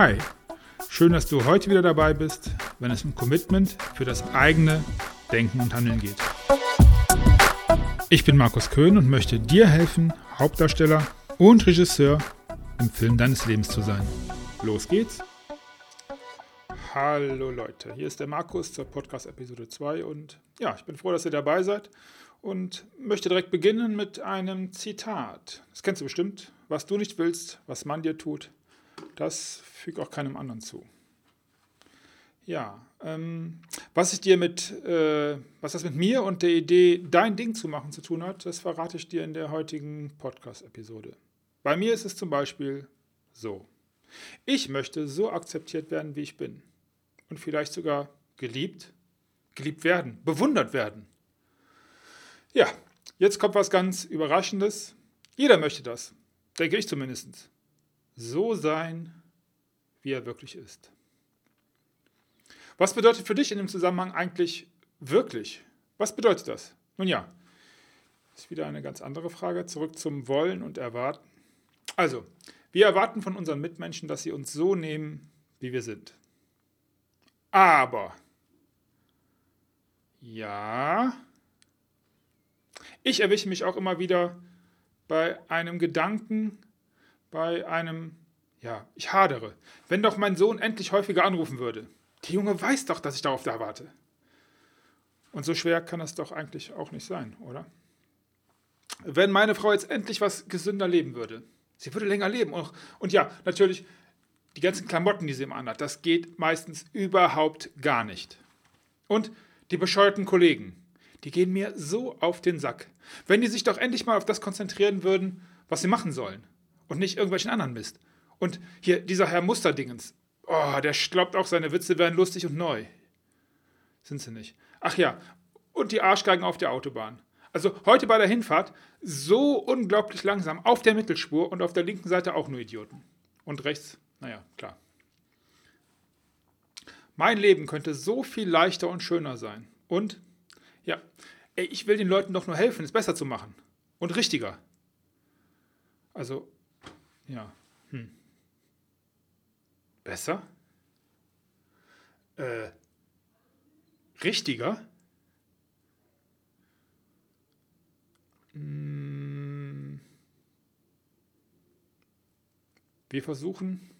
Hi, schön, dass du heute wieder dabei bist, wenn es um Commitment für das eigene Denken und Handeln geht. Ich bin Markus Köhn und möchte dir helfen, Hauptdarsteller und Regisseur im Film deines Lebens zu sein. Los geht's! Hallo Leute, hier ist der Markus zur Podcast-Episode 2 und ja, ich bin froh, dass ihr dabei seid und möchte direkt beginnen mit einem Zitat. Das kennst du bestimmt. Was du nicht willst, was man dir tut, das fügt auch keinem anderen zu. Ja, ähm, was ich dir mit, äh, was das mit mir und der Idee, dein Ding zu machen, zu tun hat, das verrate ich dir in der heutigen Podcast-Episode. Bei mir ist es zum Beispiel so. Ich möchte so akzeptiert werden, wie ich bin. Und vielleicht sogar geliebt, geliebt werden, bewundert werden. Ja, jetzt kommt was ganz Überraschendes. Jeder möchte das, denke ich zumindest. So sein, wie er wirklich ist. Was bedeutet für dich in dem Zusammenhang eigentlich wirklich? Was bedeutet das? Nun ja, ist wieder eine ganz andere Frage. Zurück zum Wollen und Erwarten. Also, wir erwarten von unseren Mitmenschen, dass sie uns so nehmen, wie wir sind. Aber, ja, ich erwische mich auch immer wieder bei einem Gedanken, bei einem, ja, ich hadere. Wenn doch mein Sohn endlich häufiger anrufen würde. Der Junge weiß doch, dass ich darauf da warte. Und so schwer kann das doch eigentlich auch nicht sein, oder? Wenn meine Frau jetzt endlich was gesünder leben würde. Sie würde länger leben. Und, und ja, natürlich, die ganzen Klamotten, die sie immer anhat, das geht meistens überhaupt gar nicht. Und die bescheuerten Kollegen, die gehen mir so auf den Sack. Wenn die sich doch endlich mal auf das konzentrieren würden, was sie machen sollen und nicht irgendwelchen anderen Mist. Und hier, dieser Herr Musterdingens, oh, der glaubt auch, seine Witze wären lustig und neu. Sind sie nicht. Ach ja, und die Arschgeigen auf der Autobahn. Also heute bei der Hinfahrt so unglaublich langsam auf der Mittelspur und auf der linken Seite auch nur Idioten. Und rechts, naja, klar. Mein Leben könnte so viel leichter und schöner sein. Und ja, ey, ich will den Leuten doch nur helfen, es besser zu machen. Und richtiger. Also, ja. Hm. Besser? Äh, richtiger? Hm. Wir versuchen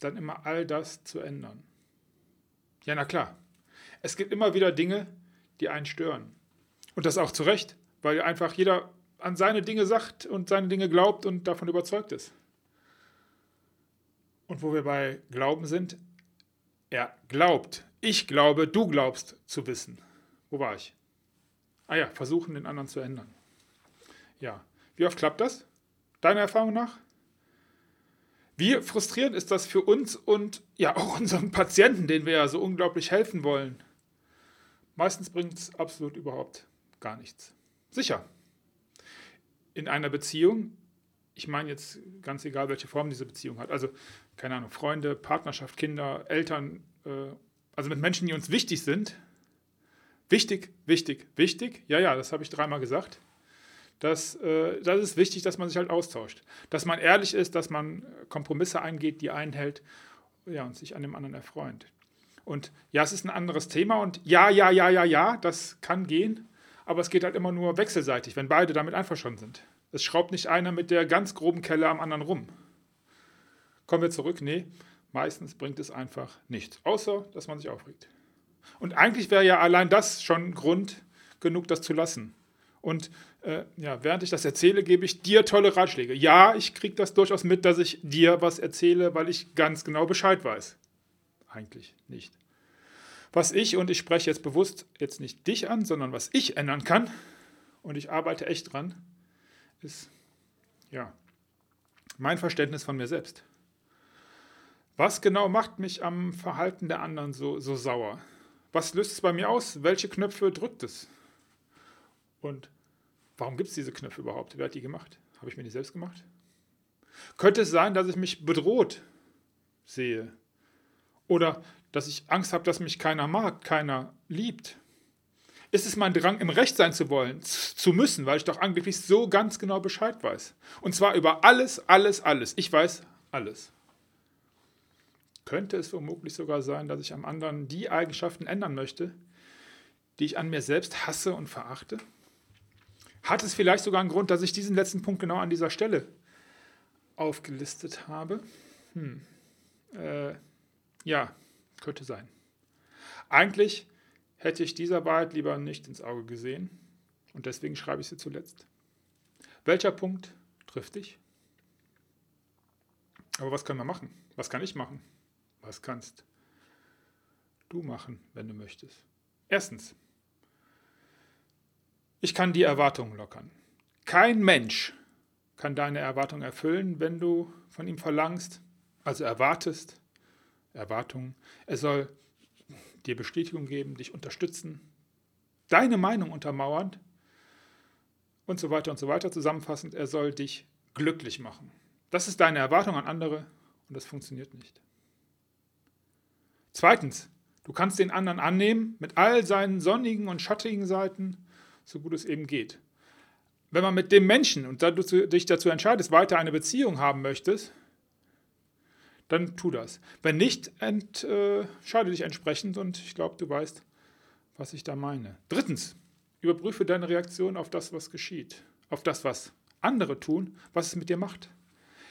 dann immer all das zu ändern. Ja, na klar. Es gibt immer wieder Dinge, die einen stören. Und das auch zu Recht, weil einfach jeder an seine Dinge sagt und seine Dinge glaubt und davon überzeugt ist. Und wo wir bei Glauben sind, er glaubt, ich glaube, du glaubst zu wissen. Wo war ich? Ah ja, versuchen, den anderen zu ändern. Ja, wie oft klappt das? Deiner Erfahrung nach? Wie frustrierend ist das für uns und ja auch unseren Patienten, denen wir ja so unglaublich helfen wollen? Meistens bringt es absolut überhaupt gar nichts. Sicher. In einer Beziehung, ich meine jetzt ganz egal, welche Form diese Beziehung hat, also keine Ahnung, Freunde, Partnerschaft, Kinder, Eltern, äh, also mit Menschen, die uns wichtig sind. Wichtig, wichtig, wichtig. Ja, ja, das habe ich dreimal gesagt. Das, äh, das ist wichtig, dass man sich halt austauscht. Dass man ehrlich ist, dass man Kompromisse eingeht, die einhält ja, und sich an dem anderen erfreut. Und ja, es ist ein anderes Thema und ja, ja, ja, ja, ja, das kann gehen, aber es geht halt immer nur wechselseitig, wenn beide damit einverstanden sind. Es schraubt nicht einer mit der ganz groben Kelle am anderen rum. Kommen wir zurück? Nee, meistens bringt es einfach nichts, außer dass man sich aufregt. Und eigentlich wäre ja allein das schon Grund genug, das zu lassen. Und äh, ja, während ich das erzähle, gebe ich dir tolle Ratschläge. Ja, ich kriege das durchaus mit, dass ich dir was erzähle, weil ich ganz genau Bescheid weiß eigentlich nicht. Was ich, und ich spreche jetzt bewusst jetzt nicht dich an, sondern was ich ändern kann, und ich arbeite echt dran, ist, ja, mein Verständnis von mir selbst. Was genau macht mich am Verhalten der anderen so, so sauer? Was löst es bei mir aus? Welche Knöpfe drückt es? Und warum gibt es diese Knöpfe überhaupt? Wer hat die gemacht? Habe ich mir die selbst gemacht? Könnte es sein, dass ich mich bedroht sehe oder dass ich Angst habe, dass mich keiner mag, keiner liebt? Ist es mein Drang, im Recht sein zu wollen, zu müssen, weil ich doch angeblich so ganz genau Bescheid weiß? Und zwar über alles, alles, alles. Ich weiß alles. könnte es womöglich sogar sein, dass ich am anderen die Eigenschaften ändern möchte, die ich an mir selbst hasse und verachte? Hat es vielleicht sogar einen Grund, dass ich diesen letzten Punkt genau an dieser Stelle aufgelistet habe? Hm. Äh, ja, könnte sein. Eigentlich hätte ich dieser Wahrheit lieber nicht ins Auge gesehen und deswegen schreibe ich sie zuletzt. Welcher Punkt trifft dich? Aber was können wir machen? Was kann ich machen? Was kannst du machen, wenn du möchtest? Erstens, ich kann die Erwartungen lockern. Kein Mensch kann deine Erwartungen erfüllen, wenn du von ihm verlangst, also erwartest, Erwartungen, er soll dir Bestätigung geben, dich unterstützen, deine Meinung untermauern und so weiter und so weiter. Zusammenfassend, er soll dich glücklich machen. Das ist deine Erwartung an andere und das funktioniert nicht. Zweitens, du kannst den anderen annehmen mit all seinen sonnigen und schattigen Seiten, so gut es eben geht. Wenn man mit dem Menschen und du dich dazu entscheidest, weiter eine Beziehung haben möchtest, dann tu das. Wenn nicht, entscheide dich entsprechend und ich glaube, du weißt, was ich da meine. Drittens, überprüfe deine Reaktion auf das, was geschieht, auf das, was andere tun, was es mit dir macht.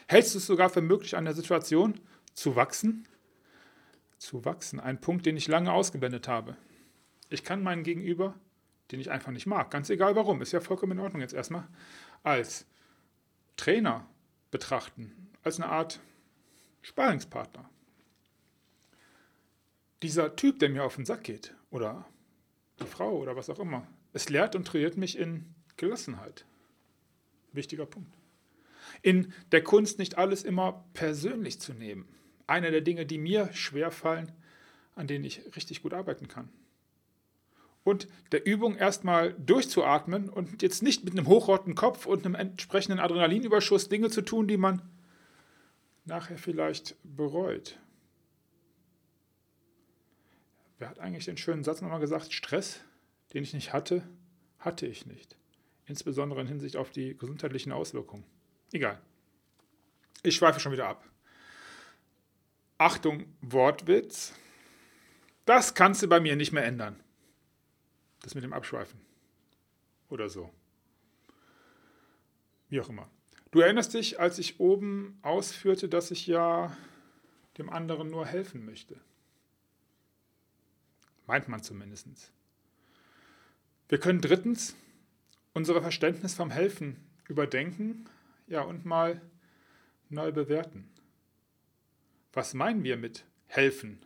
Hältst du es sogar für möglich, an der Situation zu wachsen? Zu wachsen, ein Punkt, den ich lange ausgeblendet habe. Ich kann meinen Gegenüber, den ich einfach nicht mag, ganz egal warum, ist ja vollkommen in Ordnung jetzt erstmal, als Trainer betrachten, als eine Art Sparingspartner. Dieser Typ, der mir auf den Sack geht, oder die Frau oder was auch immer, es lehrt und trainiert mich in Gelassenheit. Wichtiger Punkt. In der Kunst nicht alles immer persönlich zu nehmen. Eine der Dinge, die mir schwer fallen, an denen ich richtig gut arbeiten kann. Und der Übung erstmal durchzuatmen und jetzt nicht mit einem hochroten Kopf und einem entsprechenden Adrenalinüberschuss Dinge zu tun, die man nachher vielleicht bereut. Wer hat eigentlich den schönen Satz nochmal gesagt? Stress, den ich nicht hatte, hatte ich nicht. Insbesondere in Hinsicht auf die gesundheitlichen Auswirkungen. Egal. Ich schweife schon wieder ab. Achtung, Wortwitz. Das kannst du bei mir nicht mehr ändern. Das mit dem Abschweifen. Oder so. Wie auch immer. Du erinnerst dich, als ich oben ausführte, dass ich ja dem anderen nur helfen möchte. Meint man zumindest. Wir können drittens unser Verständnis vom Helfen überdenken ja, und mal neu bewerten. Was meinen wir mit helfen?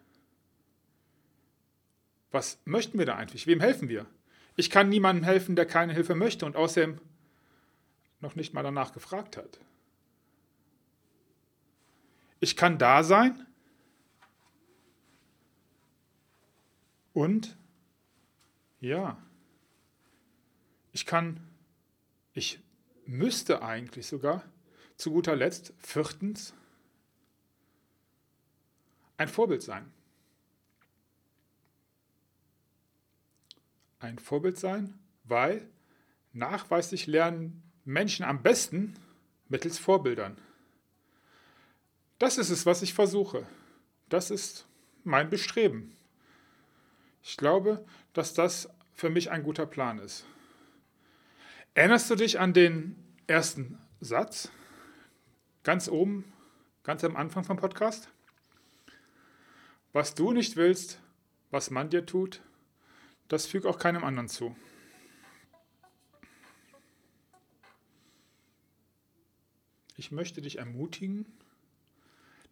Was möchten wir da eigentlich? Wem helfen wir? Ich kann niemandem helfen, der keine Hilfe möchte und außerdem noch nicht mal danach gefragt hat. Ich kann da sein und ja, ich kann, ich müsste eigentlich sogar zu guter Letzt, viertens, ein Vorbild sein. Ein Vorbild sein, weil nachweislich lernen Menschen am besten mittels Vorbildern. Das ist es, was ich versuche. Das ist mein Bestreben. Ich glaube, dass das für mich ein guter Plan ist. Erinnerst du dich an den ersten Satz? Ganz oben, ganz am Anfang vom Podcast? Was du nicht willst, was man dir tut, das füg auch keinem anderen zu. Ich möchte dich ermutigen,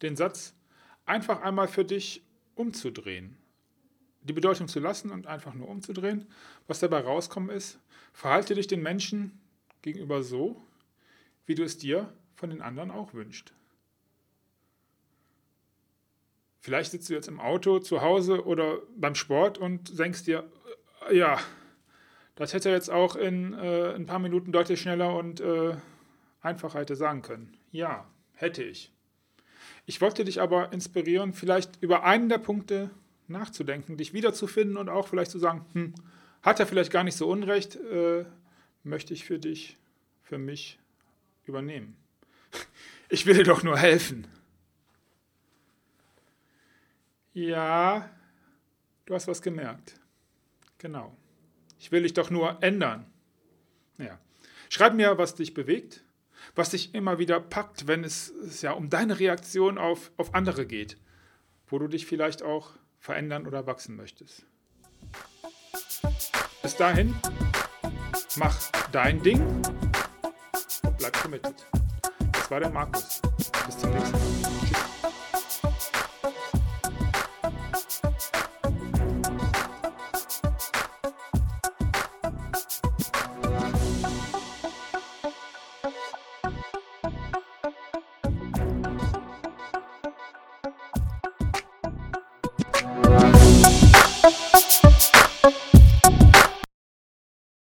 den Satz einfach einmal für dich umzudrehen. Die Bedeutung zu lassen und einfach nur umzudrehen. Was dabei rauskommen ist, verhalte dich den Menschen gegenüber so, wie du es dir von den anderen auch wünschst. Vielleicht sitzt du jetzt im Auto, zu Hause oder beim Sport und denkst dir, äh, ja, das hätte jetzt auch in äh, ein paar Minuten deutlich schneller und äh, einfacher hätte sagen können. Ja, hätte ich. Ich wollte dich aber inspirieren, vielleicht über einen der Punkte nachzudenken, dich wiederzufinden und auch vielleicht zu sagen, hm, hat er vielleicht gar nicht so unrecht, äh, möchte ich für dich, für mich übernehmen. Ich will dir doch nur helfen. Ja, du hast was gemerkt. Genau. Ich will dich doch nur ändern. Ja. Schreib mir, was dich bewegt, was dich immer wieder packt, wenn es, es ja um deine Reaktion auf, auf andere geht, wo du dich vielleicht auch verändern oder wachsen möchtest. Bis dahin, mach dein Ding und bleib committed. Das war der Markus. Bis zum nächsten Mal.